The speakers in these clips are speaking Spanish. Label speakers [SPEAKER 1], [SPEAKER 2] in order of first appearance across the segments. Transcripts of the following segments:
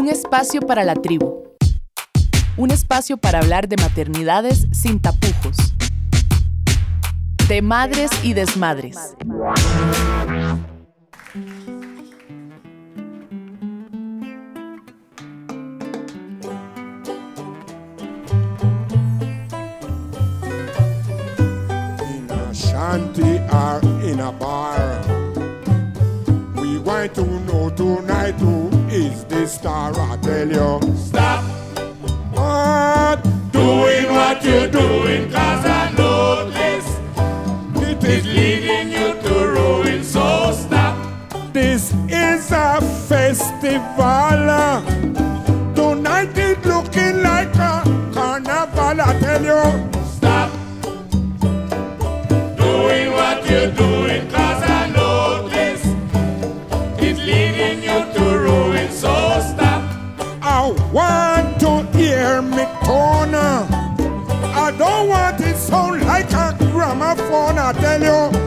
[SPEAKER 1] Un espacio para la tribu. Un espacio para hablar de maternidades sin tapujos. De madres y desmadres.
[SPEAKER 2] We want to know tonight is this star, I tell you.
[SPEAKER 3] Stop. Doing what you're doing, cause I know this.
[SPEAKER 2] It
[SPEAKER 3] is leading you to ruin, so stop.
[SPEAKER 2] This is a festival. Tonight is looking like a carnival, I tell you. No.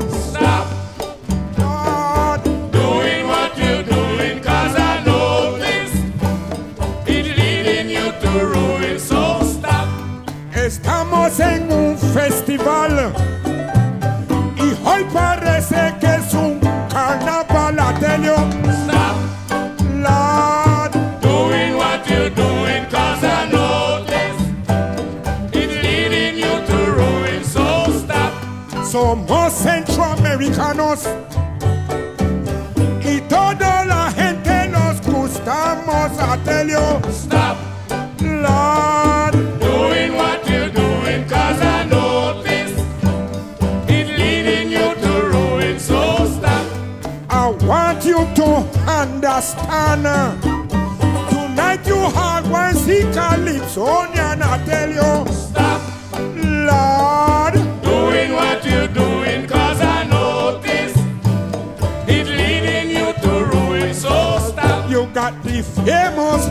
[SPEAKER 2] americanos. Y toda la gente nos gustamos I tell you
[SPEAKER 3] stop.
[SPEAKER 2] Lord
[SPEAKER 3] doing what you're I know this leading you to ruin so stop.
[SPEAKER 2] I want you to understand. Tonight you have one see Calypsonian I tell you
[SPEAKER 3] stop.
[SPEAKER 2] Lord the famous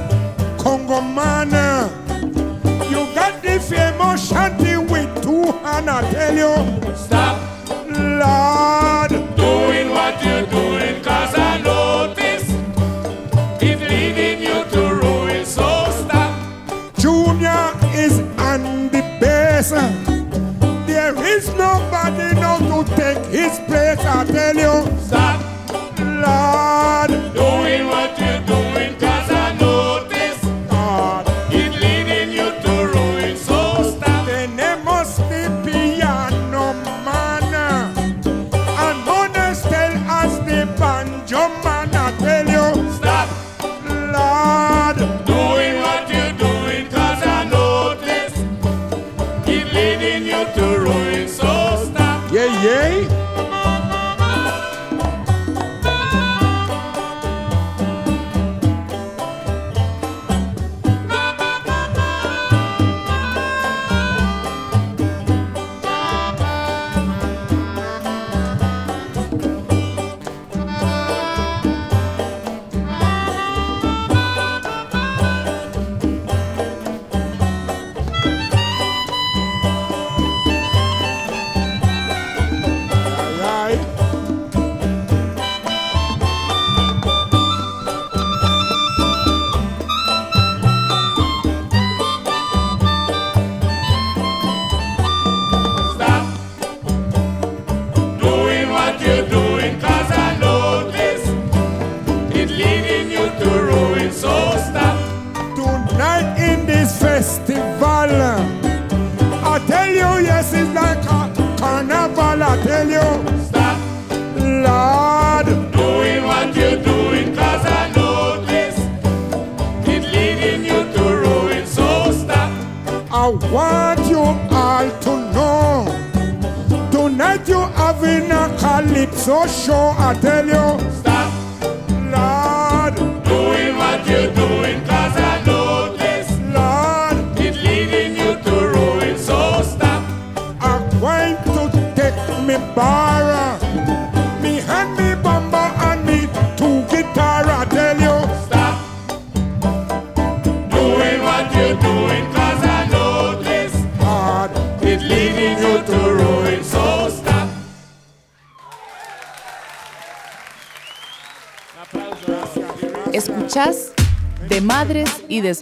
[SPEAKER 2] Congomana. You got the famous shanty with two hands, I tell you.
[SPEAKER 3] Stop.
[SPEAKER 1] Love.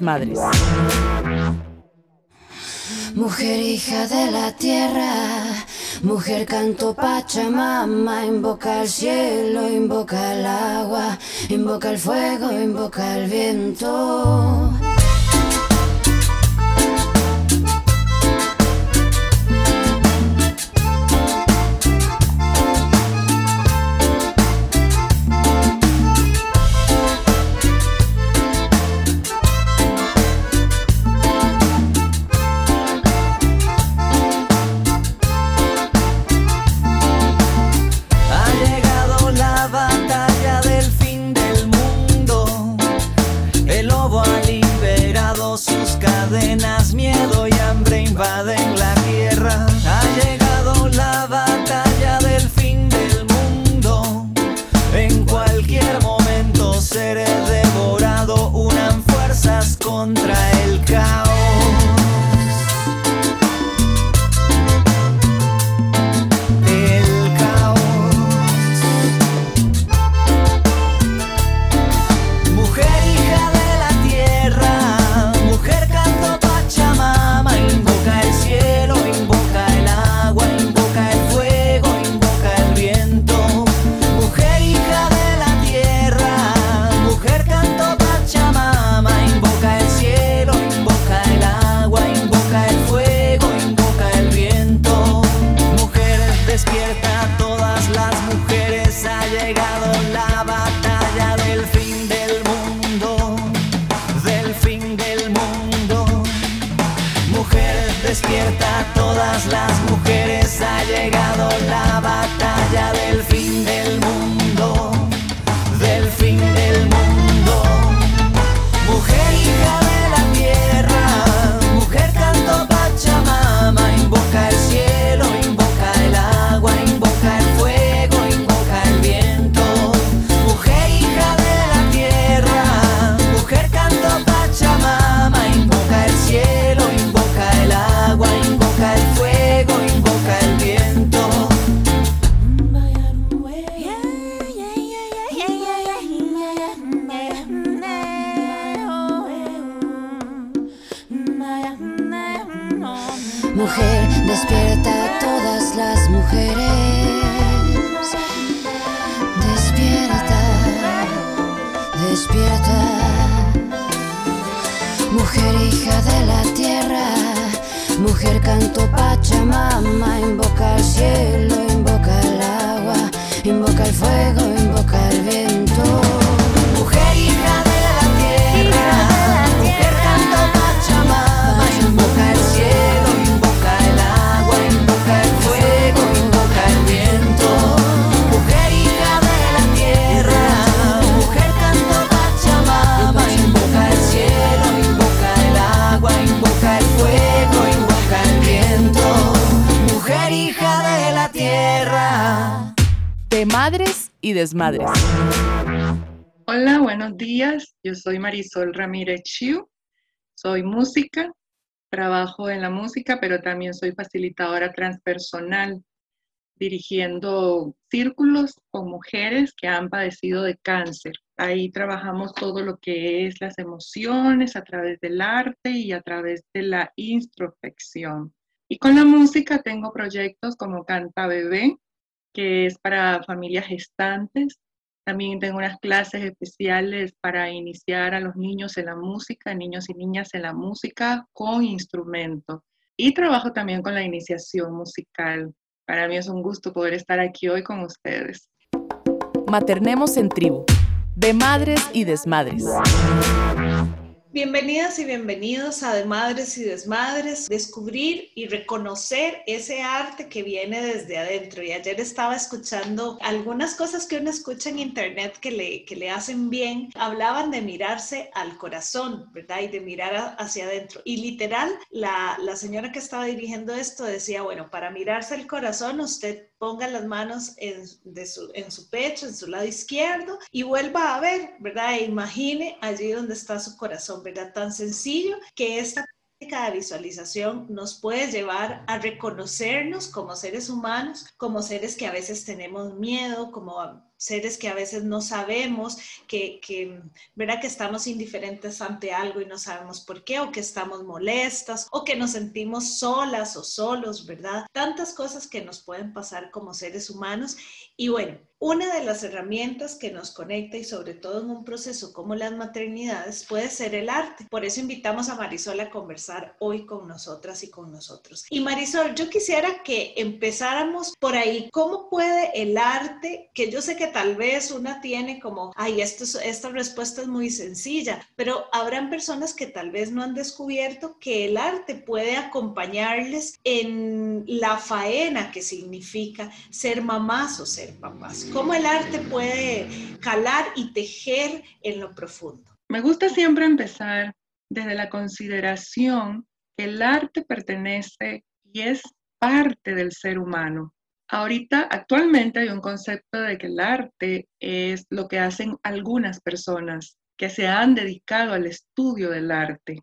[SPEAKER 1] Madres.
[SPEAKER 4] Mujer hija de la tierra, mujer canto Pachamama, invoca el cielo, invoca el agua, invoca el fuego, invoca el viento. despierta a todas las mujeres. Ha llegado la batalla del fin del mundo.
[SPEAKER 5] llama invoca al cielo.
[SPEAKER 1] Desmadres.
[SPEAKER 6] Hola, buenos días. Yo soy Marisol Ramírez Chiu. Soy música, trabajo en la música, pero también soy facilitadora transpersonal, dirigiendo círculos con mujeres que han padecido de cáncer. Ahí trabajamos todo lo que es las emociones a través del arte y a través de la introspección. Y con la música tengo proyectos como Canta Bebé, que es para familias gestantes. También tengo unas clases especiales para iniciar a los niños en la música, niños y niñas en la música con instrumento. Y trabajo también con la iniciación musical. Para mí es un gusto poder estar aquí hoy con ustedes.
[SPEAKER 1] Maternemos en tribu, de madres y desmadres.
[SPEAKER 7] Bienvenidas y bienvenidos a De Madres y Desmadres, descubrir y reconocer ese arte que viene desde adentro. Y ayer estaba escuchando algunas cosas que uno escucha en internet que le, que le hacen bien. Hablaban de mirarse al corazón, ¿verdad? Y de mirar hacia adentro. Y literal, la, la señora que estaba dirigiendo esto decía, bueno, para mirarse al corazón usted ponga las manos en, su, pecho, en su lado izquierdo y vuelva a ver, ¿verdad? E imagine allí donde está su corazón, ¿verdad? Tan sencillo que esta técnica de visualización nos puede llevar a reconocernos como seres humanos, como seres que a veces tenemos miedo, como seres que a veces no sabemos, que, que, que estamos indiferentes ante algo y no sabemos por qué, o que estamos molestas, o que nos sentimos solas o solos, ¿verdad? Tantas cosas que nos pueden pasar como seres humanos. Y bueno, una de las herramientas que nos conecta y sobre todo en un proceso como las maternidades puede ser el arte. Por eso invitamos a Marisol a conversar hoy con nosotras y con nosotros. Y Marisol, yo quisiera que empezáramos por ahí. ¿Cómo puede el arte, que yo sé que tal vez una tiene como, ay, esto esta respuesta es muy sencilla, pero habrán personas que tal vez no han descubierto que el arte puede acompañarles en la faena que significa ser mamás o ser papás? Cómo el arte puede calar y tejer en lo profundo.
[SPEAKER 6] Me gusta siempre empezar desde la consideración que el arte pertenece y es parte del ser humano. Ahorita, actualmente hay un concepto de que el arte es lo que hacen algunas personas que se han dedicado al estudio del arte.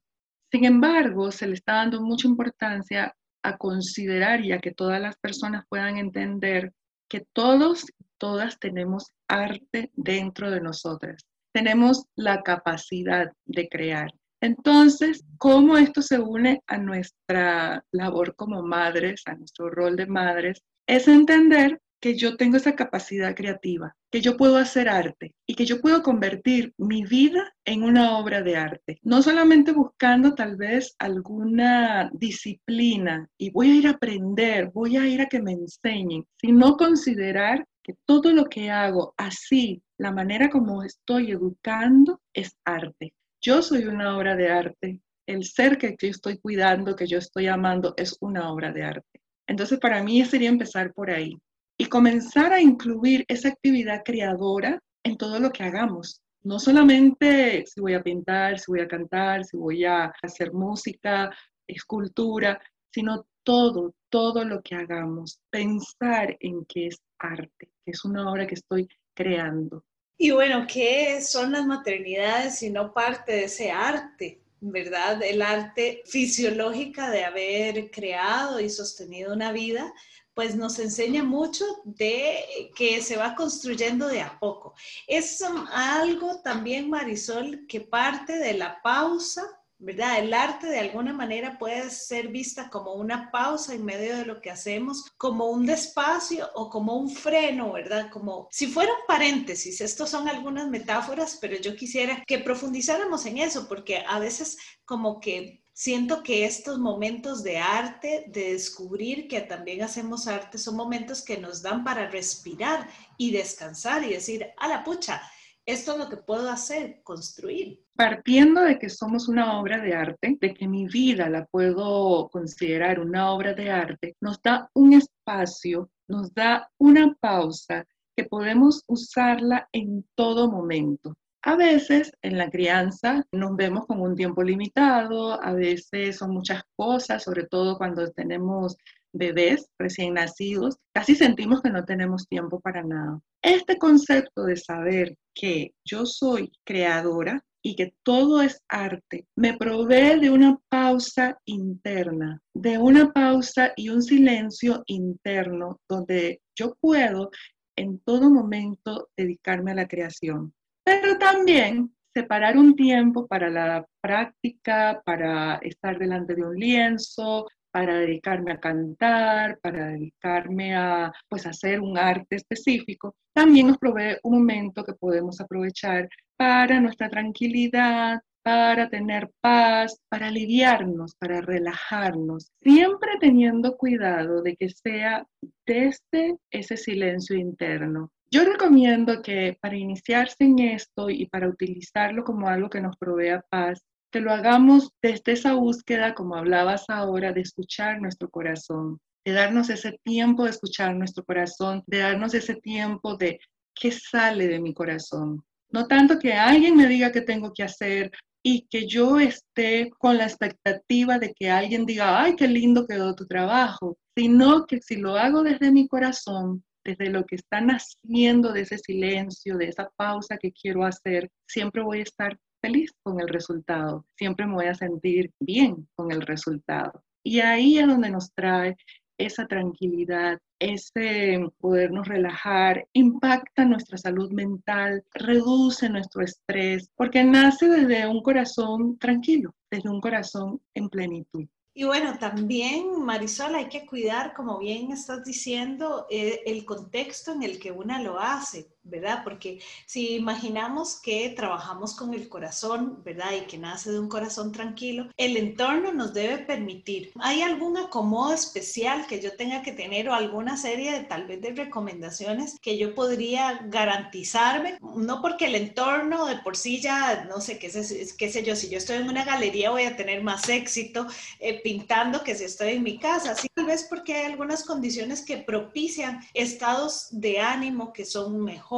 [SPEAKER 6] Sin embargo, se le está dando mucha importancia a considerar y a que todas las personas puedan entender que todos todas tenemos arte dentro de nosotras. Tenemos la capacidad de crear. Entonces, ¿cómo esto se une a nuestra labor como madres, a nuestro rol de madres? Es entender que yo tengo esa capacidad creativa, que yo puedo hacer arte y que yo puedo convertir mi vida en una obra de arte. No solamente buscando tal vez alguna disciplina y voy a ir a aprender, voy a ir a que me enseñen, sino considerar que todo lo que hago así, la manera como estoy educando, es arte. Yo soy una obra de arte. El ser que yo estoy cuidando, que yo estoy amando, es una obra de arte. Entonces, para mí sería empezar por ahí y comenzar a incluir esa actividad creadora en todo lo que hagamos. No solamente si voy a pintar, si voy a cantar, si voy a hacer música, escultura, sino todo, todo lo que hagamos. Pensar en que es arte, que es una obra que estoy creando.
[SPEAKER 7] Y bueno, ¿qué son las maternidades si no parte de ese arte? ¿Verdad? El arte fisiológica de haber creado y sostenido una vida, pues nos enseña mucho de que se va construyendo de a poco. Es algo también, Marisol, que parte de la pausa ¿verdad? El arte de alguna manera puede ser vista como una pausa en medio de lo que hacemos, como un despacio o como un freno, ¿verdad? Como si fuera un paréntesis. Estos son algunas metáforas, pero yo quisiera que profundizáramos en eso, porque a veces como que siento que estos momentos de arte, de descubrir que también hacemos arte, son momentos que nos dan para respirar y descansar y decir, a la pucha, esto es lo que puedo hacer, construir.
[SPEAKER 6] Partiendo de que somos una obra de arte, de que mi vida la puedo considerar una obra de arte, nos da un espacio, nos da una pausa que podemos usarla en todo momento. A veces en la crianza nos vemos con un tiempo limitado, a veces son muchas cosas, sobre todo cuando tenemos bebés recién nacidos, casi sentimos que no tenemos tiempo para nada. Este concepto de saber que yo soy creadora y que todo es arte, me provee de una pausa interna, de una pausa y un silencio interno donde yo puedo en todo momento dedicarme a la creación. Pero también separar un tiempo para la práctica, para estar delante de un lienzo, para dedicarme a cantar, para dedicarme a pues, hacer un arte específico, también nos provee un momento que podemos aprovechar para nuestra tranquilidad, para tener paz, para aliviarnos, para relajarnos, siempre teniendo cuidado de que sea desde ese silencio interno. Yo recomiendo que para iniciarse en esto y para utilizarlo como algo que nos provea paz, que lo hagamos desde esa búsqueda, como hablabas ahora, de escuchar nuestro corazón, de darnos ese tiempo de escuchar nuestro corazón, de darnos ese tiempo de qué sale de mi corazón. No tanto que alguien me diga qué tengo que hacer y que yo esté con la expectativa de que alguien diga, ay, qué lindo quedó tu trabajo, sino que si lo hago desde mi corazón, desde lo que está naciendo de ese silencio, de esa pausa que quiero hacer, siempre voy a estar feliz con el resultado, siempre me voy a sentir bien con el resultado. Y ahí es donde nos trae esa tranquilidad, ese podernos relajar, impacta nuestra salud mental, reduce nuestro estrés, porque nace desde un corazón tranquilo, desde un corazón en plenitud.
[SPEAKER 7] Y bueno, también, Marisol, hay que cuidar, como bien estás diciendo, eh, el contexto en el que una lo hace. ¿Verdad? Porque si imaginamos que trabajamos con el corazón, ¿verdad? Y que nace de un corazón tranquilo, el entorno nos debe permitir. ¿Hay algún acomodo especial que yo tenga que tener o alguna serie de tal vez de recomendaciones que yo podría garantizarme? No porque el entorno de por sí ya, no sé, qué sé, qué sé yo, si yo estoy en una galería voy a tener más éxito eh, pintando que si estoy en mi casa. Sí, tal vez porque hay algunas condiciones que propician estados de ánimo que son mejores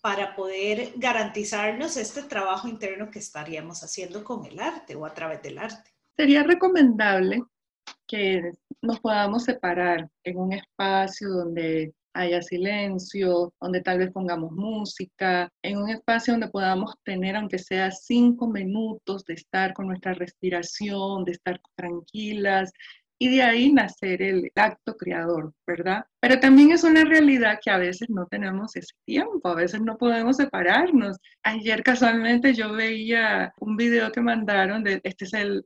[SPEAKER 7] para poder garantizarnos este trabajo interno que estaríamos haciendo con el arte o a través del arte.
[SPEAKER 6] Sería recomendable que nos podamos separar en un espacio donde haya silencio, donde tal vez pongamos música, en un espacio donde podamos tener, aunque sea cinco minutos, de estar con nuestra respiración, de estar tranquilas, y de ahí nacer el acto creador, ¿verdad? Pero también es una realidad que a veces no tenemos ese tiempo, a veces no podemos separarnos. Ayer casualmente yo veía un video que mandaron de, este es el,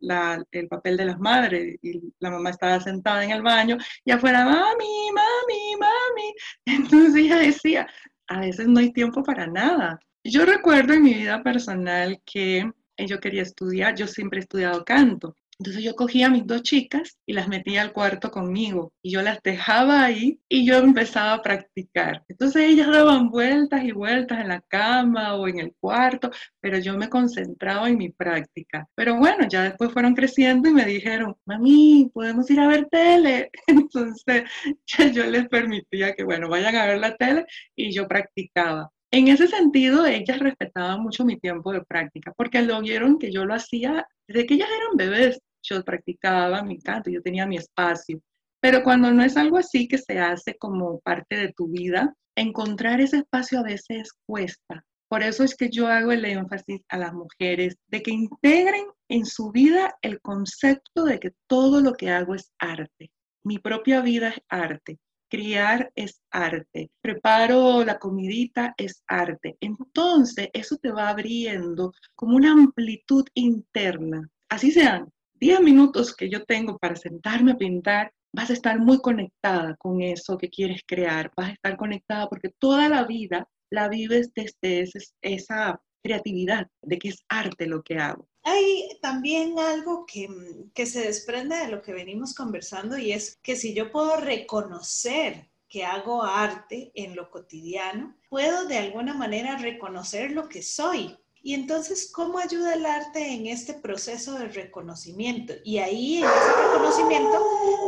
[SPEAKER 6] el papel de las madres, y la mamá estaba sentada en el baño y afuera, mami, mami, mami. Entonces ella decía, a veces no hay tiempo para nada. Yo recuerdo en mi vida personal que yo quería estudiar, yo siempre he estudiado canto entonces yo cogía a mis dos chicas y las metía al cuarto conmigo y yo las dejaba ahí y yo empezaba a practicar. Entonces ellas daban vueltas y vueltas en la cama o en el cuarto, pero yo me concentraba en mi práctica. Pero bueno, ya después fueron creciendo y me dijeron, mami, podemos ir a ver tele. Entonces yo les permitía que, bueno, vayan a ver la tele y yo practicaba. En ese sentido, ellas respetaban mucho mi tiempo de práctica, porque lo vieron que yo lo hacía desde que ellas eran bebés yo practicaba mi canto, yo tenía mi espacio. Pero cuando no es algo así que se hace como parte de tu vida, encontrar ese espacio a veces cuesta. Por eso es que yo hago el énfasis a las mujeres de que integren en su vida el concepto de que todo lo que hago es arte. Mi propia vida es arte. Criar es arte. Preparo la comidita es arte. Entonces, eso te va abriendo como una amplitud interna. Así sean 10 minutos que yo tengo para sentarme a pintar, vas a estar muy conectada con eso que quieres crear, vas a estar conectada porque toda la vida la vives desde esa creatividad, de que es arte lo que hago.
[SPEAKER 7] Hay también algo que, que se desprende de lo que venimos conversando y es que si yo puedo reconocer que hago arte en lo cotidiano, puedo de alguna manera reconocer lo que soy y entonces, ¿cómo ayuda el arte en este proceso de reconocimiento? Y ahí, en ese reconocimiento,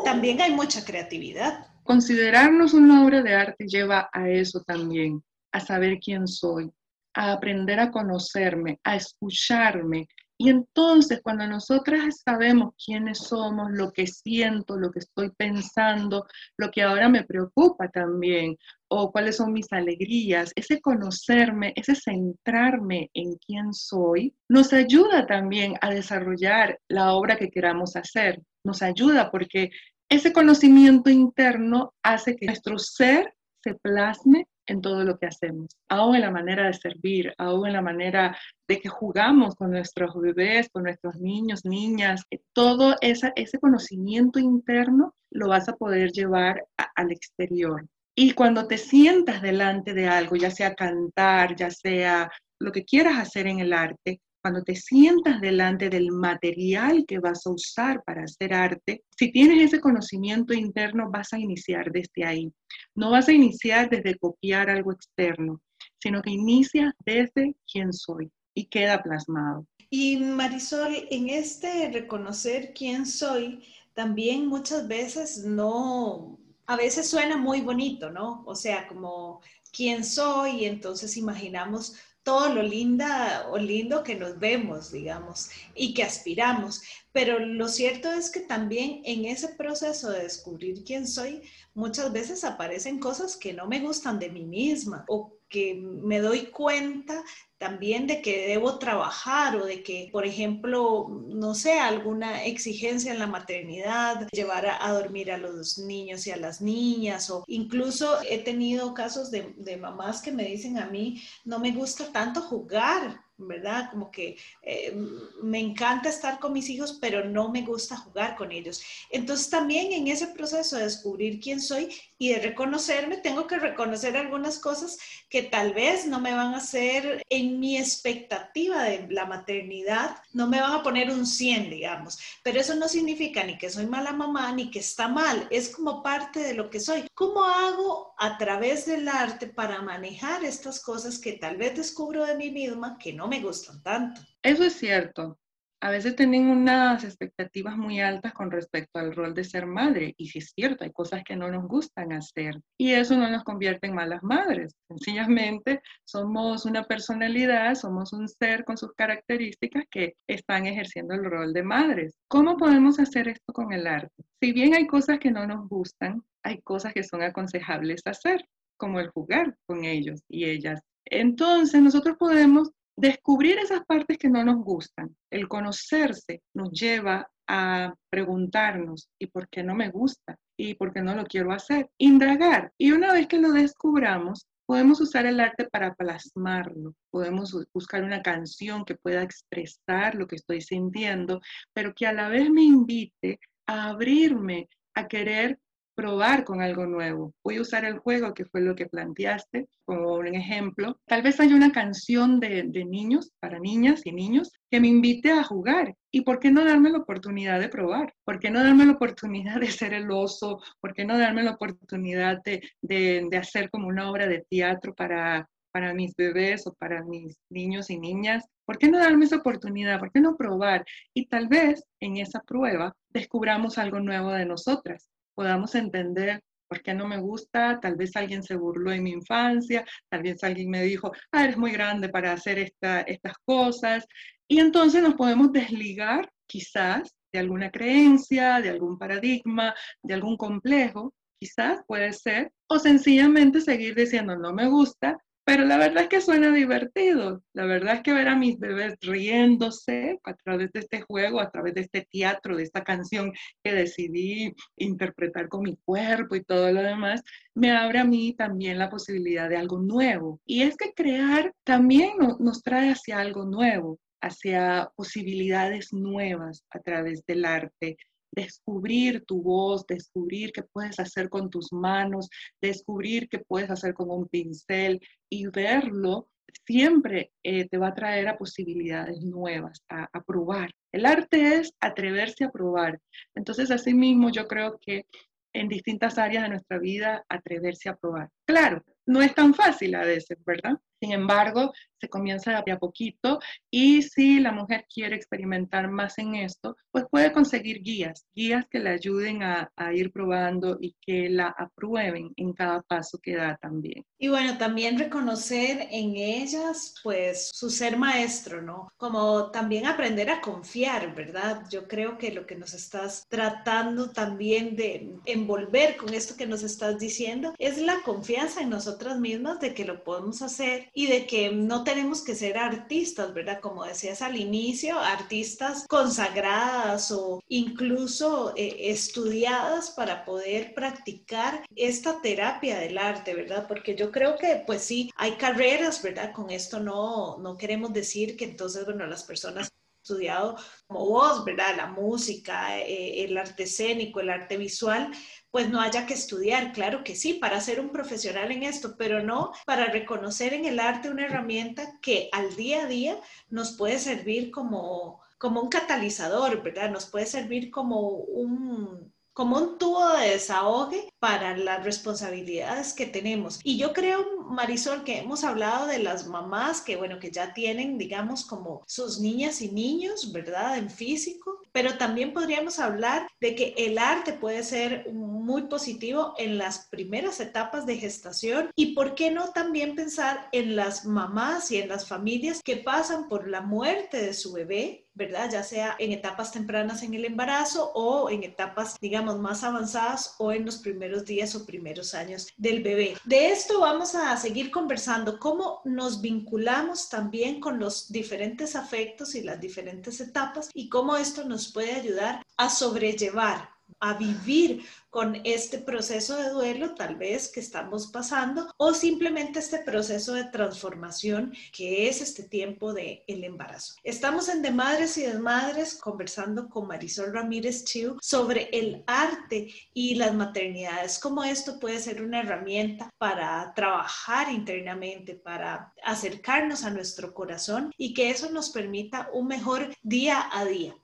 [SPEAKER 7] también hay mucha creatividad.
[SPEAKER 6] Considerarnos una obra de arte lleva a eso también, a saber quién soy, a aprender a conocerme, a escucharme, y entonces cuando nosotras sabemos quiénes somos, lo que siento, lo que estoy pensando, lo que ahora me preocupa también, o cuáles son mis alegrías, ese conocerme, ese centrarme en quién soy, nos ayuda también a desarrollar la obra que queramos hacer. Nos ayuda porque ese conocimiento interno hace que nuestro ser se plasme en todo lo que hacemos, aún en la manera de servir, aún en la manera de que jugamos con nuestros bebés, con nuestros niños, niñas, todo esa, ese conocimiento interno lo vas a poder llevar al exterior. Y cuando te sientas delante de algo, ya sea cantar, ya sea lo que quieras hacer en el arte, cuando te sientas delante del material que vas a usar para hacer arte, si tienes ese conocimiento interno, vas a iniciar desde ahí. No vas a iniciar desde copiar algo externo, sino que inicia desde quién soy y queda plasmado.
[SPEAKER 7] Y Marisol, en este reconocer quién soy, también muchas veces no, a veces suena muy bonito, ¿no? O sea, como quién soy, y entonces imaginamos todo lo linda o lindo que nos vemos, digamos, y que aspiramos. Pero lo cierto es que también en ese proceso de descubrir quién soy, muchas veces aparecen cosas que no me gustan de mí misma que me doy cuenta también de que debo trabajar o de que, por ejemplo, no sé, alguna exigencia en la maternidad, llevar a, dormir a los niños y a las niñas, o incluso he tenido casos de, de mamás que me dicen a mí, no me gusta tanto jugar ¿verdad? Como que eh, me encanta estar con mis hijos, pero no me gusta jugar con ellos. Entonces también en ese proceso de descubrir quién soy y de reconocerme, tengo que reconocer algunas cosas que tal vez no me van a hacer en mi expectativa de la maternidad, no me van a poner un 100, digamos, pero eso no significa ni que soy mala mamá ni que está mal, es como parte de lo que soy. ¿Cómo hago a través del arte para manejar estas cosas que tal vez descubro de mí misma que no me gustan tanto.
[SPEAKER 6] Eso es cierto. A veces tienen unas expectativas muy altas con respecto al rol de ser madre. Y sí es cierto, hay cosas que no nos gustan hacer. Y eso no nos convierte en malas madres. Sencillamente somos una personalidad, somos un ser con sus características que están ejerciendo el rol de madres. ¿Cómo podemos hacer esto con el arte? Si bien hay cosas que no nos gustan, hay cosas que son aconsejables hacer, como el jugar con ellos y ellas. Entonces nosotros podemos Descubrir esas partes que no nos gustan, el conocerse nos lleva a preguntarnos, ¿y por qué no me gusta? ¿Y por qué no lo quiero hacer? Indagar. Y una vez que lo descubramos, podemos usar el arte para plasmarlo. Podemos buscar una canción que pueda expresar lo que estoy sintiendo, pero que a la vez me invite a abrirme, a querer probar con algo nuevo. Voy a usar el juego, que fue lo que planteaste, como un ejemplo. Tal vez haya una canción de, niños, para niñas y niños, que me invite a jugar. ¿Y por qué no darme la oportunidad de probar? ¿Por qué no darme la oportunidad de ser el oso? ¿Por qué no darme la oportunidad de, de hacer como una obra de teatro para, para mis bebés o para mis niños y niñas? ¿Por qué no darme esa oportunidad? ¿Por qué no probar? Y tal vez en esa prueba descubramos algo nuevo de nosotras podamos entender por qué no me gusta, tal vez alguien se burló en mi infancia, tal vez alguien me dijo, ah, eres muy grande para hacer estas cosas, y entonces nos podemos desligar quizás de alguna creencia, de algún paradigma, de algún complejo, quizás puede ser, o sencillamente seguir diciendo no me gusta, pero la verdad es que suena divertido. La verdad es que ver a mis bebés riéndose a través de este juego, a través de este teatro, de esta canción que decidí interpretar con mi cuerpo y todo lo demás, me abre a mí también la posibilidad de algo nuevo. Y es que crear también nos trae hacia algo nuevo hacia posibilidades nuevas a través del arte, descubrir tu voz, descubrir qué puedes hacer con tus manos, descubrir qué puedes hacer con un pincel y verlo siempre eh, te va a traer a posibilidades nuevas, a, a, probar. El arte es atreverse a probar. Entonces, así mismo yo creo que en distintas áreas de nuestra vida, atreverse a probar. Claro, no es tan fácil a veces, ¿verdad? Sin embargo, se comienza de a poquito y si la mujer quiere experimentar más en esto, pues puede conseguir guías, guías que le ayuden a, ir probando y que la aprueben en cada paso que da también.
[SPEAKER 7] Y bueno, también reconocer en ellas pues su ser maestro, ¿no? Como también aprender a confiar, ¿verdad? Yo creo que lo que nos estás tratando también de envolver con esto que nos estás diciendo es la confianza en nosotras mismas de que lo podemos hacer y de que no tenemos que ser artistas, ¿verdad? Como decías al inicio, artistas consagradas o incluso eh, estudiadas para poder practicar esta terapia del arte, ¿verdad? Porque yo creo que pues sí, hay carreras, ¿verdad? Con esto no, no queremos decir que entonces, bueno, las personas estudiado como vos, ¿verdad? La música, eh, el arte escénico, el arte visual, pues no haya que estudiar, claro que sí, para ser un profesional en esto, pero no para reconocer en el arte una herramienta que al día a día nos puede servir como, como un catalizador, ¿verdad? Nos puede servir como un como un tubo de desahogue para las responsabilidades que tenemos. Y yo creo, Marisol, que hemos hablado de las mamás que, bueno, que ya tienen, digamos, como sus niñas y niños, ¿verdad? En físico, pero también podríamos hablar de que el arte puede ser un muy positivo en las primeras etapas de gestación y por qué no también pensar en las mamás y en las familias que pasan por la muerte de su bebé ¿verdad? Ya sea en etapas tempranas en el embarazo o en etapas, digamos, más avanzadas o en los primeros días o primeros años del bebé. De esto vamos a seguir conversando, cómo nos vinculamos también con los diferentes afectos y las diferentes etapas y cómo esto nos puede ayudar a sobrellevar a vivir con este proceso de duelo tal vez que estamos pasando o simplemente este proceso de transformación que es este tiempo de el embarazo. Estamos en De Madres y Desmadres conversando con Marisol Ramírez Chiu sobre el arte y las maternidades, cómo esto puede ser una herramienta para trabajar internamente, para acercarnos a nuestro corazón y que eso nos permita un mejor día a día.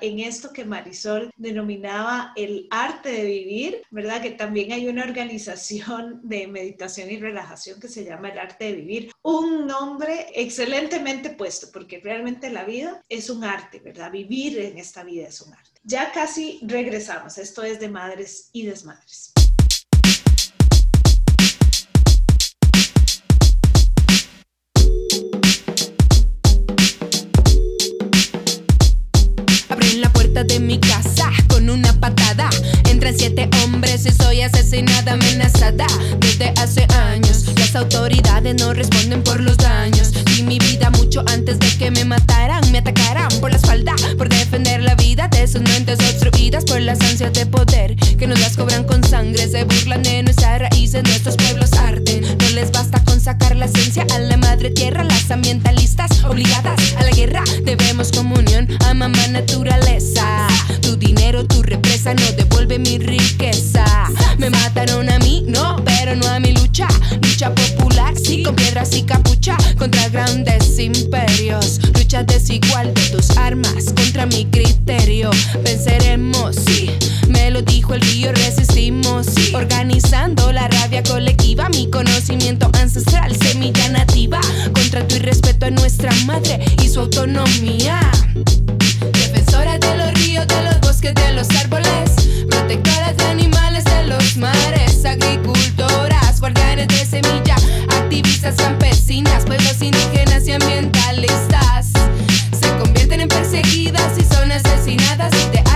[SPEAKER 7] En esto que Marisol denominaba el arte de vivir, ¿verdad? Que también hay una organización de meditación y relajación que se llama el arte de vivir. Un nombre excelentemente puesto, porque realmente la vida es un arte, ¿verdad? Vivir en esta vida es un arte. Ya casi regresamos. Esto es de Madres y Desmadres.
[SPEAKER 8] De mi casa con una patada. Entran siete hombres y soy asesinada, amenazada desde hace años. Las autoridades no responden por los daños. Y mi vida mucho antes de que me mataran, me atacaran por la espalda, por defender la vida de sus mentes obstruidas por las ansias de poder que nos las cobran con sangre. Se burlan de nuestras raíces, nuestros pueblos arden. No les basta con sacar la esencia a la madre tierra, las ambientalistas obligadas a la guerra. Debemos comunión a mamá naturaleza. Tu dinero, tu represa no devuelve mi riqueza. Me mataron a mí, no, pero no a mi lucha. Lucha popular, sí, con piedras y capucha contra grandes imperios. Lucha desigual de tus armas contra mi criterio. Venceremos, sí, me lo dijo el río, resistimos, sí, organizando la rabia colectiva. Mi conocimiento ancestral, semilla nativa, contra tu irrespeto a nuestra madre y su autonomía. Defensora de los ríos, de los bosques, de los árboles. Protectoras de animales de los mares. Agricultoras, guardianes de semilla. Activistas campesinas, pueblos indígenas y ambientalistas. Se convierten en perseguidas y son asesinadas. Ideales según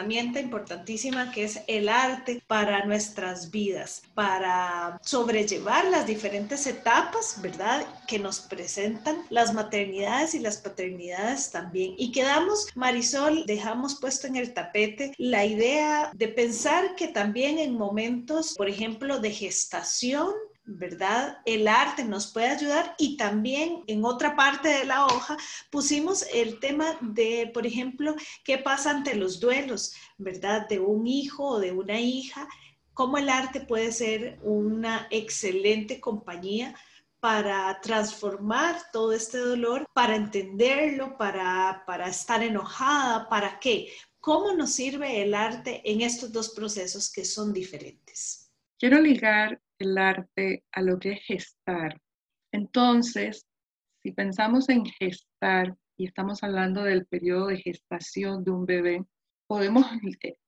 [SPEAKER 7] herramienta importantísima que es el arte para nuestras vidas, para sobrellevar las diferentes etapas, ¿verdad? Que nos presentan las maternidades y las paternidades también. Y quedamos, Marisol, dejamos puesto en el tapete la idea de pensar que también en momentos, por ejemplo, de gestación, ¿verdad? El arte nos puede ayudar y también en otra parte de la hoja pusimos el tema de, por ejemplo, qué pasa ante los duelos, ¿verdad? De un hijo o de una hija, cómo el arte puede ser una excelente compañía para transformar todo este dolor, para entenderlo, para, para estar enojada, ¿para qué? ¿Cómo nos sirve el arte en estos dos procesos que son diferentes?
[SPEAKER 6] Quiero ligar el arte a lo que es gestar. Entonces, si pensamos en gestar y estamos hablando del periodo de gestación de un bebé, podemos,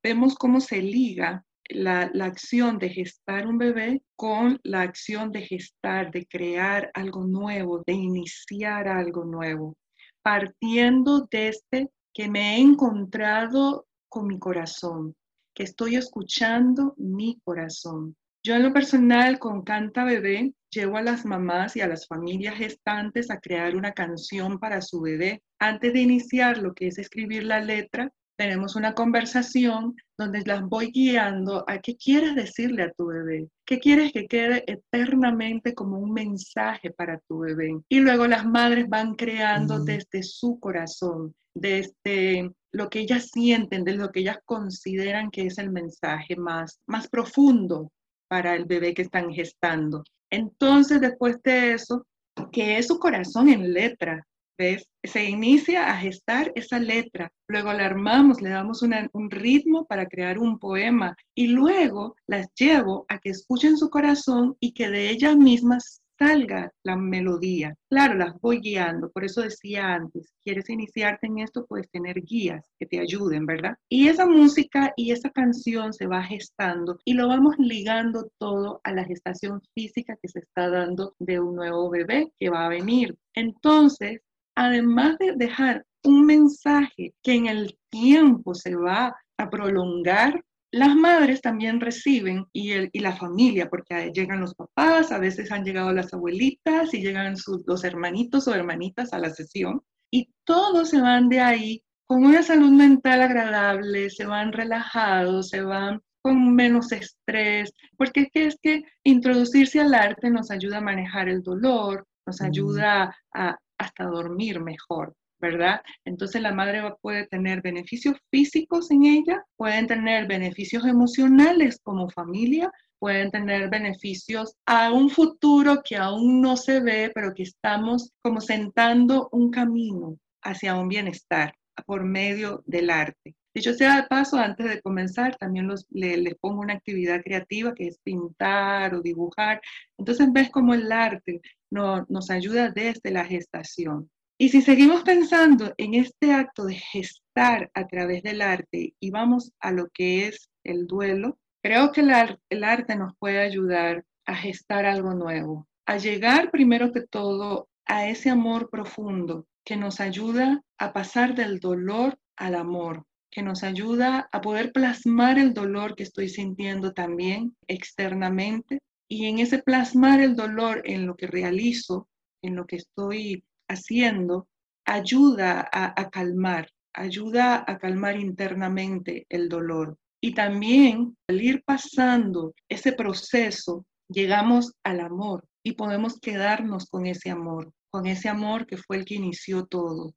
[SPEAKER 6] vemos cómo se liga la, la, acción de gestar un bebé con la acción de gestar, de crear algo nuevo, de iniciar algo nuevo, partiendo desde que me he encontrado con mi corazón, que estoy escuchando mi corazón. Yo en lo personal con Canta Bebé llevo a las mamás y a las familias gestantes a crear una canción para su bebé. Antes de iniciar lo que es escribir la letra, tenemos una conversación donde las voy guiando a qué quieres decirle a tu bebé, qué quieres que quede eternamente como un mensaje para tu bebé. Y luego las madres van creando desde su corazón, desde lo que ellas sienten, de lo que ellas consideran que es el mensaje más, más profundo para el bebé que están gestando. Entonces, después de eso, que es su corazón en letra, ¿ves? Se inicia a gestar esa letra, luego la armamos, le damos un ritmo para crear un poema y luego las llevo a que escuchen su corazón y que de ellas mismas salga la melodía. Claro, las voy guiando, por eso decía antes, quieres iniciarte en esto, puedes tener guías que te ayuden, ¿verdad? Y esa música y esa canción se va gestando y lo vamos ligando todo a la gestación física que se está dando de un nuevo bebé que va a venir. Entonces, además de dejar un mensaje que en el tiempo se va a prolongar las madres también reciben y, el, y la familia, porque llegan los papás, a veces han llegado las abuelitas y llegan sus dos hermanitos o hermanitas a la sesión y todos se van de ahí con una salud mental agradable, se van relajados, se van con menos estrés, porque es que, es que introducirse al arte nos ayuda a manejar el dolor, nos ayuda a hasta dormir mejor. ¿Verdad? Entonces la madre puede tener beneficios físicos en ella, pueden tener beneficios emocionales como familia, pueden tener beneficios a un futuro que aún no se ve, pero que estamos como sentando un camino hacia un bienestar por medio del arte. Dicho sea de paso, antes de comenzar, también les pongo una actividad creativa que es pintar o dibujar. Entonces ves cómo el arte no, nos ayuda desde la gestación. Y si seguimos pensando en este acto de gestar a través del arte y vamos a lo que es el duelo, creo que el, arte nos puede ayudar a gestar algo nuevo, a llegar primero que todo a ese amor profundo que nos ayuda a pasar del dolor al amor, que nos ayuda a poder plasmar el dolor que estoy sintiendo también externamente. Y en ese plasmar el dolor en lo que realizo, en lo que estoy haciendo ayuda a, calmar, ayuda a calmar internamente el dolor. Y también al ir pasando ese proceso, llegamos al amor y podemos quedarnos con ese amor, con ese amor que fue el que inició todo.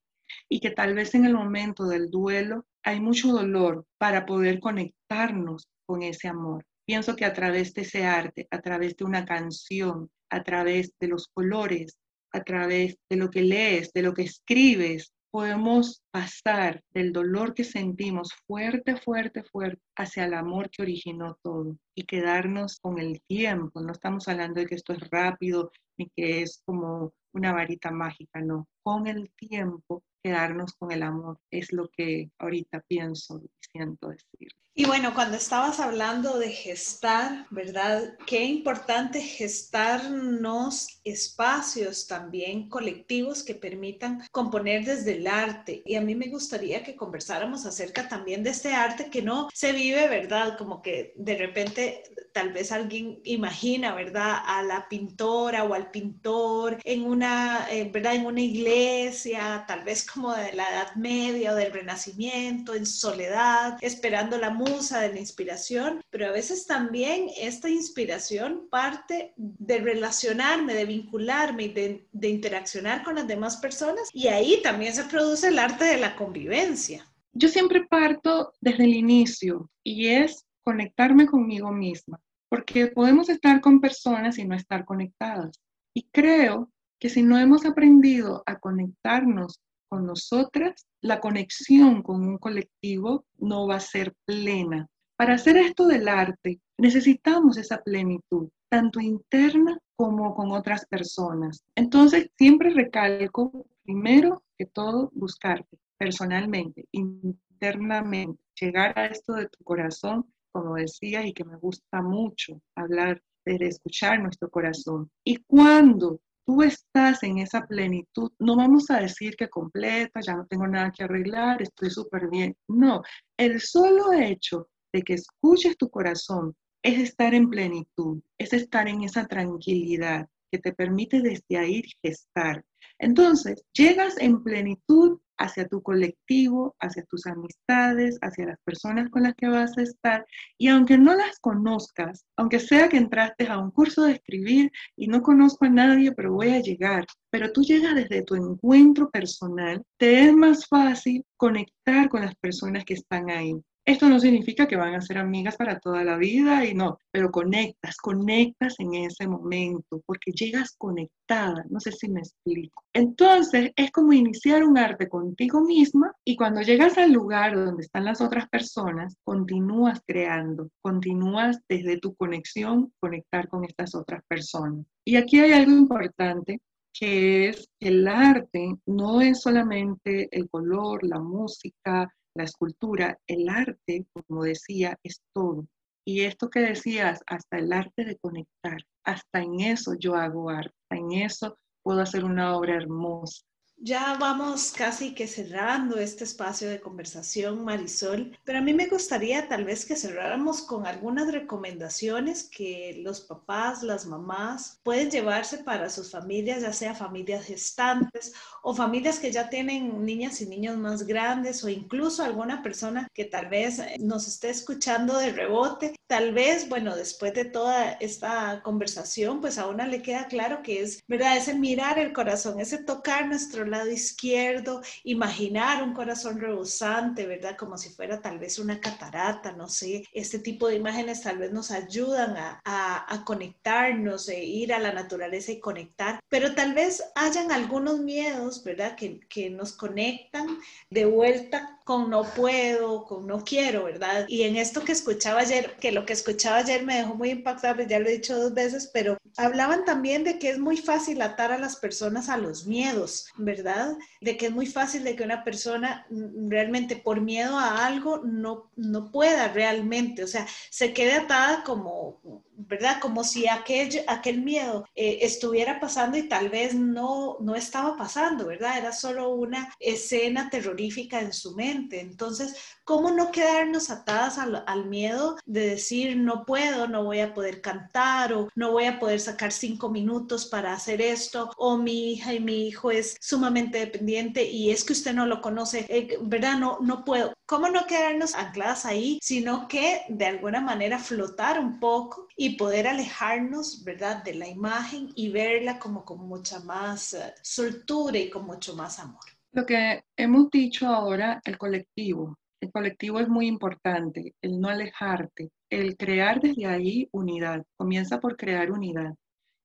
[SPEAKER 6] Y que tal vez en el momento del duelo hay mucho dolor para poder conectarnos con ese amor. Pienso que a través de ese arte, a través de una canción, a través de los colores, a través de lo que lees, de lo que escribes, podemos pasar del dolor que sentimos fuerte, fuerte, fuerte, hacia el amor que originó todo y quedarnos con el tiempo. No estamos hablando de que esto es rápido ni que es como una varita mágica, no. Con el tiempo, quedarnos con el amor es lo que ahorita pienso y siento decir.
[SPEAKER 7] Y bueno, cuando estabas hablando de gestar, ¿verdad? Qué importante gestarnos espacios también colectivos que permitan componer desde el arte. Y a mí me gustaría que conversáramos acerca también de este arte que no se vive, ¿verdad? Como que de repente tal vez alguien imagina, ¿verdad? A la pintora o al pintor en una, eh, ¿verdad? En una iglesia, tal vez como de la Edad Media o del Renacimiento, en soledad, esperando la musa de la inspiración, pero a veces también esta inspiración parte de relacionarme, de vincularme, de, de interaccionar con las demás personas y ahí también se produce el arte de la convivencia.
[SPEAKER 6] Yo siempre parto desde el inicio y es conectarme conmigo misma, porque podemos estar con personas y no estar conectadas. Y creo que si no hemos aprendido a conectarnos con nosotras, la conexión con un colectivo no va a ser plena. Para hacer esto del arte, necesitamos esa plenitud, tanto interna como con otras personas. Entonces, siempre recalco, primero que todo, buscarte personalmente, internamente, llegar a esto de tu corazón como decía, y que me gusta mucho hablar de escuchar nuestro corazón. Y cuando tú estás en esa plenitud, no vamos a decir que completa, ya no tengo nada que arreglar, estoy súper bien. No, el solo hecho de que escuches tu corazón es estar en plenitud, es estar en esa tranquilidad que te permite desde ahí gestar. Entonces, llegas en plenitud hacia tu colectivo, hacia tus amistades, hacia las personas con las que vas a estar. Y aunque no las conozcas, aunque sea que entraste a un curso de escribir y no conozco a nadie, pero voy a llegar, pero tú llegas desde tu encuentro personal, te es más fácil conectar con las personas que están ahí. Esto no significa que van a ser amigas para toda la vida y no, pero conectas, conectas en ese momento porque llegas conectada, no sé si me explico. Entonces es como iniciar un arte contigo misma y cuando llegas al lugar donde están las otras personas, continúas creando, continúas desde tu conexión, conectar con estas otras personas. Y aquí hay algo importante que es el arte no es solamente el color, la música, la escultura, el arte, como decía, es todo. Y esto que decías, hasta el arte de conectar, hasta en eso yo hago arte, en eso puedo hacer una obra hermosa.
[SPEAKER 7] Ya vamos casi que cerrando este espacio de conversación, Marisol, pero a mí me gustaría tal vez que cerráramos con algunas recomendaciones que los papás, las mamás pueden llevarse para sus familias, ya sea familias gestantes o familias que ya tienen niñas y niños más grandes o incluso alguna persona que tal vez nos esté escuchando de rebote. Tal vez, bueno, después de toda esta conversación, pues a una le queda claro que es, ¿verdad? Ese mirar el corazón, ese tocar nuestro lado izquierdo, imaginar un corazón rebosante, ¿verdad? Como si fuera tal vez una catarata, no sé. Este tipo de imágenes tal vez nos ayudan a, a, conectarnos, e ir a la naturaleza y conectar, pero tal vez hayan algunos miedos, ¿verdad? Que, que nos conectan de vuelta con no puedo, con no quiero, ¿verdad? Y en esto que escuchaba ayer, que lo que escuchaba ayer me dejó muy impactado, ya lo he dicho dos veces, pero hablaban también de que es muy fácil atar a las personas a los miedos, ¿verdad? De que es muy fácil de que una persona mm, realmente por miedo a algo no, no pueda realmente, o sea, se quede atada como, ¿verdad? Como si aquel, aquel miedo eh, estuviera pasando y tal vez no, no estaba pasando, ¿verdad? Era solo una escena terrorífica en su mente. Entonces, ¿cómo no quedarnos atadas al, al miedo de decir no puedo, no voy a poder cantar o no voy a poder sacar cinco minutos para hacer esto o mi hija y mi hijo es sumamente dependiente y es que usted no lo conoce, eh, ¿verdad? No, no puedo. ¿Cómo no quedarnos ancladas ahí, sino que de alguna manera flotar un poco y poder alejarnos, ¿verdad?, de la imagen y verla como con mucha más uh, soltura y con mucho más amor.
[SPEAKER 6] Lo que hemos dicho ahora, el colectivo. El colectivo es muy importante, el no alejarte, el crear desde ahí unidad. Comienza por crear unidad.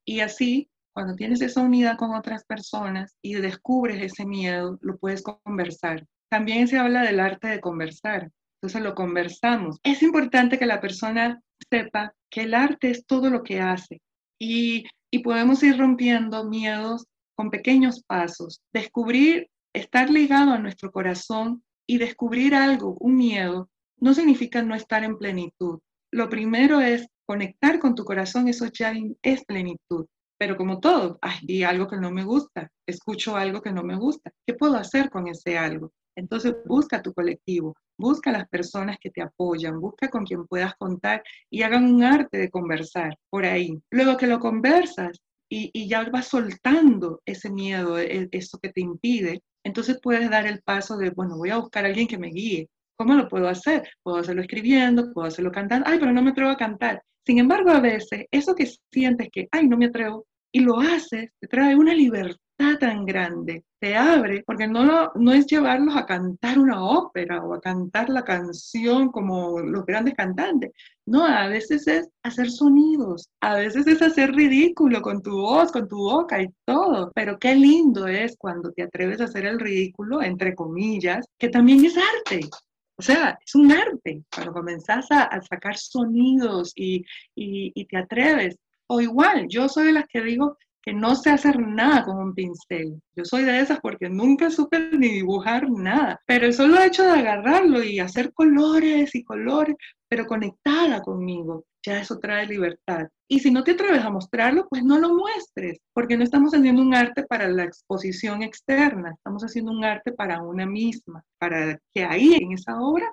[SPEAKER 6] Y así, cuando tienes esa unidad con otras personas y descubres ese miedo, lo puedes conversar. También se habla del arte de conversar. Entonces lo conversamos. Es importante que la persona sepa que el arte es todo lo que hace y, y podemos ir rompiendo miedos con pequeños pasos. Descubrir, estar ligado a nuestro corazón y descubrir algo, un miedo, no significa no estar en plenitud. Lo primero es conectar con tu corazón, eso ya es plenitud. Pero como todo, hay algo que no me gusta, escucho algo que no me gusta. ¿Qué puedo hacer con ese algo? Entonces busca tu colectivo, busca las personas que te apoyan, busca con quien puedas contar y hagan un arte de conversar por ahí. Luego que lo conversas y, y ya vas soltando ese miedo, e, eso que te impide, entonces puedes dar el paso de, bueno, voy a buscar a alguien que me guíe. ¿Cómo lo puedo hacer? Puedo hacerlo escribiendo, puedo hacerlo cantando. Ay, pero no me atrevo a cantar. Sin embargo, a veces eso que sientes que, ay, no me atrevo, y lo haces, te trae una libertad tan grande, te abre, porque no, no es llevarlos a cantar una ópera o a cantar la canción como los grandes cantantes. No, a veces es hacer sonidos, a veces es hacer ridículo con tu voz, con tu boca y todo. Pero qué lindo es cuando te atreves a hacer el ridículo, entre comillas, que también es arte. O sea, es un arte. Cuando comenzás a, sacar sonidos y, y te atreves. O igual, yo soy de las que digo, que no sé hacer nada con un pincel. Yo soy de esas porque nunca supe ni dibujar nada, pero el solo hecho de agarrarlo y hacer colores y colores, pero conectada conmigo, ya eso trae libertad. Y si no te atreves a mostrarlo, pues no lo muestres, porque no estamos haciendo un arte para la exposición externa, estamos haciendo un arte para una misma, para que ahí en esa obra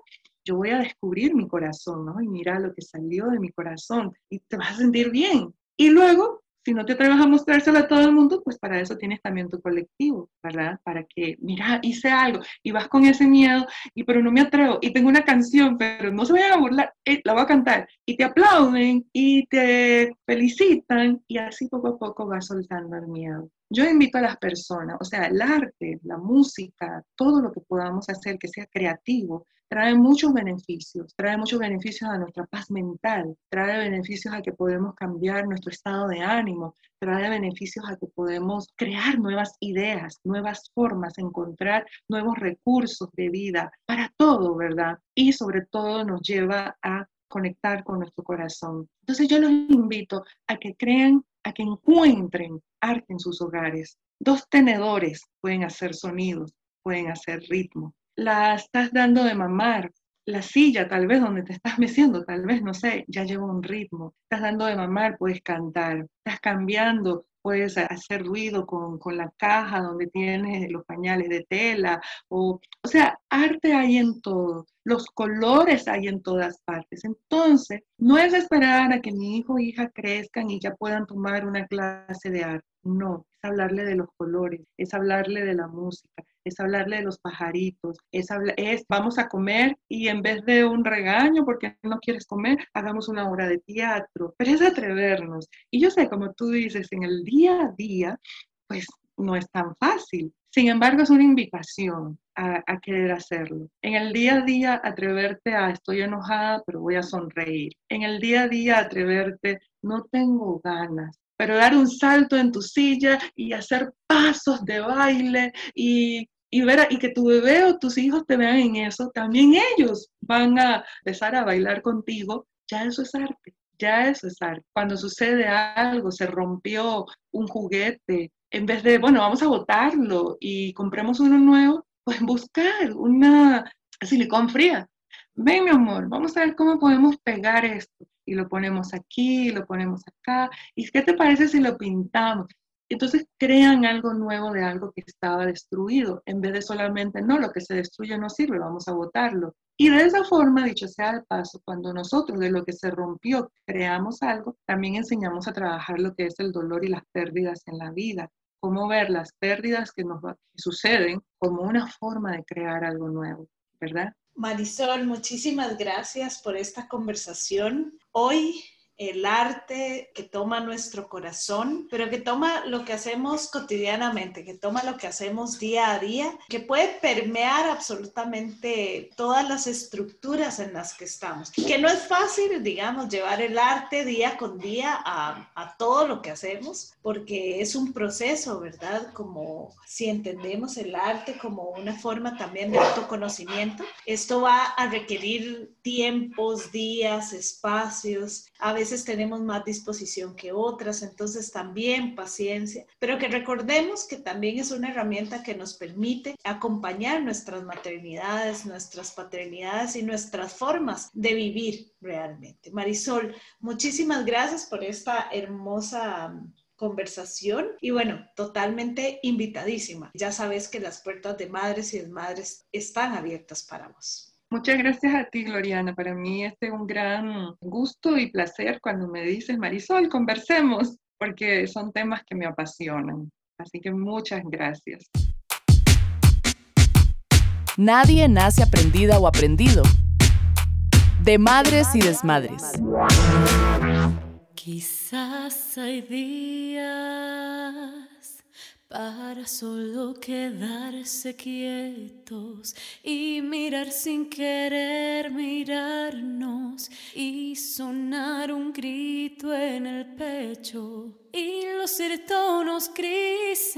[SPEAKER 6] yo voy a descubrir mi corazón, ¿no? Y mira lo que salió de mi corazón y te vas a sentir bien. Y luego si no te atreves a mostrárselo a todo el mundo, pues para eso tienes también tu colectivo, ¿verdad? Para que, mira, hice algo y vas con ese miedo, y pero no me atrevo, y tengo una canción, pero no se vayan a burlar, eh, la voy a cantar, y te aplauden y te felicitan, y así poco a poco vas soltando el miedo. Yo invito a las personas, o sea, el arte, la música, todo lo que podamos hacer que sea creativo, trae muchos beneficios, trae muchos beneficios a nuestra paz mental, trae beneficios a que podemos cambiar nuestro estado de ánimo, trae beneficios a que podemos crear nuevas ideas, nuevas formas, encontrar nuevos recursos de vida para todo, ¿verdad? Y sobre todo nos lleva a conectar con nuestro corazón. Entonces yo los invito a que crean, a que encuentren arte en sus hogares. Dos tenedores pueden hacer sonidos, pueden hacer ritmo, la estás dando de mamar. La silla, tal vez donde te estás meciendo, tal vez, no sé, ya lleva un ritmo. Estás dando de mamar, puedes cantar. Estás cambiando, puedes hacer ruido con, con, la caja donde tienes los pañales de tela. O, o sea, arte hay en todo. Los colores hay en todas partes. Entonces, no es esperar a que mi hijo o hija crezcan y ya puedan tomar una clase de arte. No, es hablarle de los colores, es hablarle de la música, es hablarle de los pajaritos, es, es vamos a comer y en vez de un regaño porque no quieres comer, hagamos una obra de teatro, pero es atrevernos. Y yo sé, como tú dices, en el día a día, pues no es tan fácil. Sin embargo, es una invitación a, a, querer hacerlo. En el día a día, atreverte a estoy enojada, pero voy a sonreír. En el día a día, atreverte, no tengo ganas, pero dar un salto en tu silla y hacer pasos de baile y y, ver, y que tu bebé o tus hijos te vean en eso, también ellos van a empezar a bailar contigo, ya eso es arte, ya eso es arte. Cuando sucede algo, se rompió un juguete, en vez de, bueno, vamos a botarlo y compremos uno nuevo, pues buscar una silicón fría. Ven, mi amor, vamos a ver cómo podemos pegar esto. Y lo ponemos aquí, lo ponemos acá. ¿Y qué te parece si lo pintamos? Entonces crean algo nuevo de algo que estaba destruido, en vez de solamente, no, lo que se destruye no sirve, vamos a botarlo. Y de esa forma, dicho sea de paso, cuando nosotros de lo que se rompió creamos algo, también enseñamos a trabajar lo que es el dolor y las pérdidas en la vida, cómo ver las pérdidas que nos suceden como una forma de crear algo nuevo, ¿verdad?
[SPEAKER 7] Marisol, muchísimas gracias por esta conversación. Hoy el arte que toma nuestro corazón, pero que toma lo que hacemos cotidianamente, que toma lo que hacemos día a día, que puede permear absolutamente todas las estructuras en las que estamos. Que no es fácil, digamos, llevar el arte día con día a, a todo lo que hacemos, porque es un proceso, ¿verdad? Como si entendemos el arte como una forma también de autoconocimiento, esto va a requerir tiempos, días, espacios, a veces tenemos más disposición que otras, entonces también paciencia, pero que recordemos que también es una herramienta que nos permite acompañar nuestras maternidades, nuestras paternidades y nuestras formas de vivir realmente. Marisol, muchísimas gracias por esta hermosa conversación y bueno, totalmente invitadísima. Ya sabes que las puertas de madres y desmadres están abiertas para vos.
[SPEAKER 6] Muchas gracias a ti, Gloriana. Para mí es un gran gusto y placer cuando me dices, Marisol, conversemos, porque son temas que me apasionan. Así que muchas gracias.
[SPEAKER 1] Nadie nace aprendida o aprendido. De madres y desmadres.
[SPEAKER 9] Quizás hay días para solo quedarse quietos y mirar sin querer mirarnos y sonar un grito en el pecho y lucir tonos grises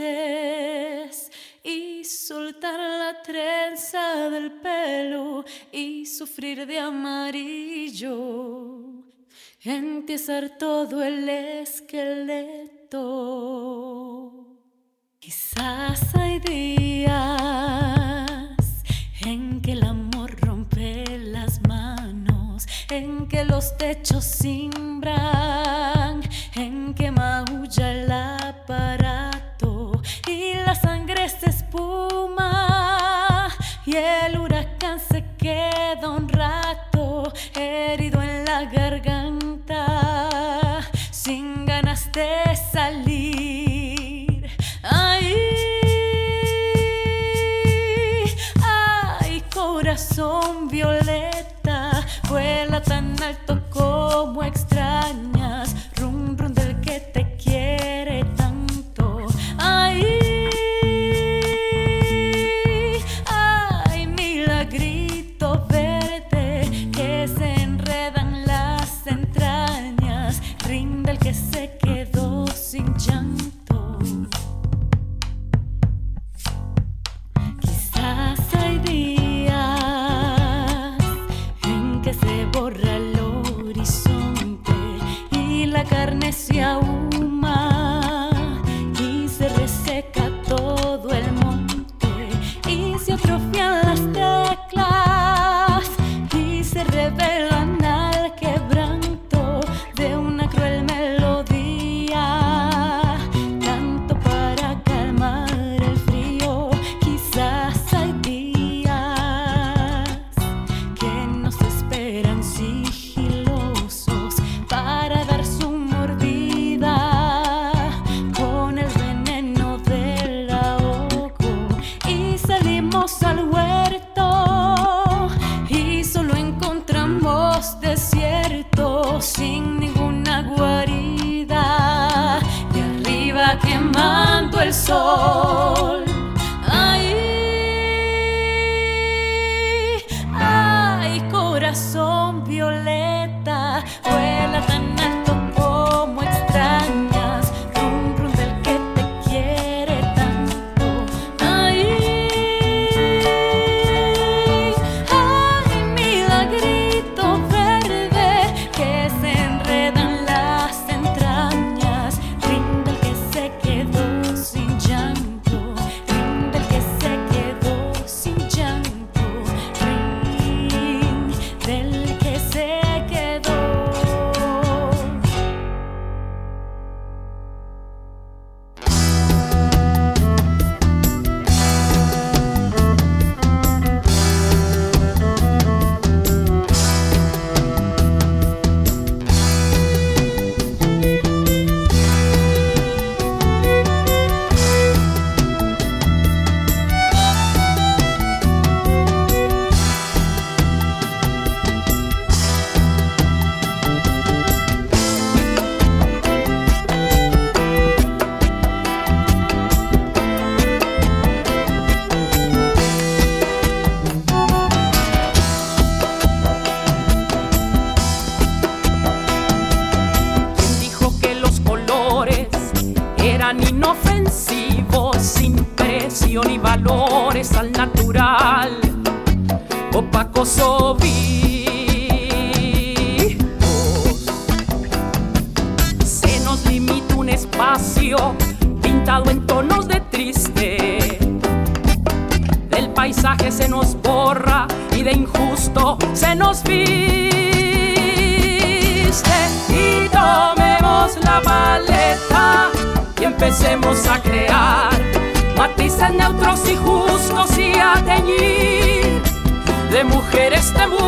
[SPEAKER 9] y soltar la trenza del pelo y sufrir de amarillo, empezar todo el esqueleto. Quizás hay días en que el amor rompe las manos, en que los techos simbran, en que maulla el aparato y la sangre se espuma y el huracán se queda un rato herido en la garganta, sin ganas de salir. Corazón violeta, vuela tan alto como extrañas,
[SPEAKER 10] neutros y justos y a teñir de mujeres este mundo.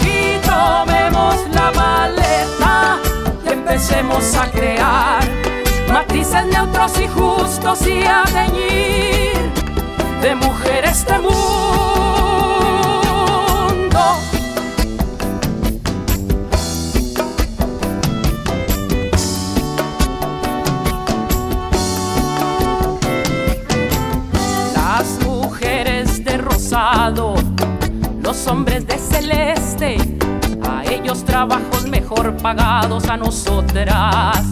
[SPEAKER 10] Y tomemos la maleta y empecemos a crear matices neutros y justos y a teñir de mujeres este mundo. Hombres de celeste, a ellos trabajos mejor pagados, a nosotras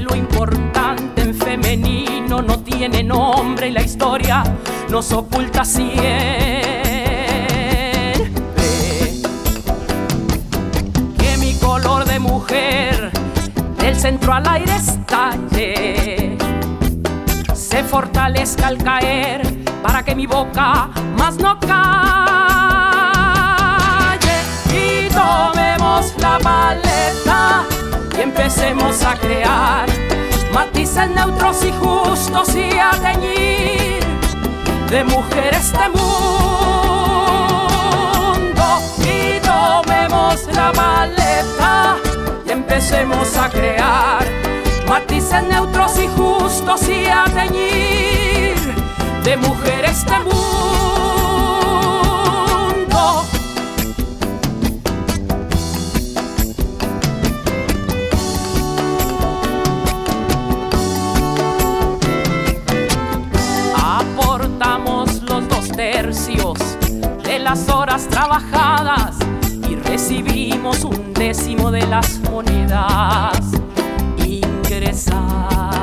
[SPEAKER 10] lo importante en femenino, no tiene nombre y la historia nos oculta siempre. Que mi color de mujer del centro al aire estalle, se fortalezca al caer para que mi boca más no calle empecemos a crear matices neutros y justos y a teñir de mujeres este mundo. Y tomemos la maleta y empecemos a crear matices neutros y justos y a teñir de mujeres este mundo las horas trabajadas y recibimos un décimo de las monedas ingresadas.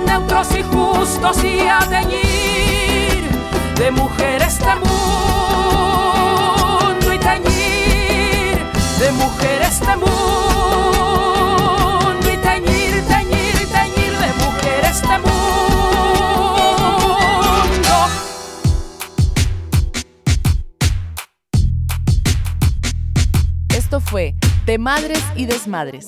[SPEAKER 10] Neutros y justos y a teñir de mujeres este mundo y teñir de mujeres este mundo y teñir, teñir, teñir de mujeres este mundo.
[SPEAKER 1] Esto fue De Madres y Desmadres.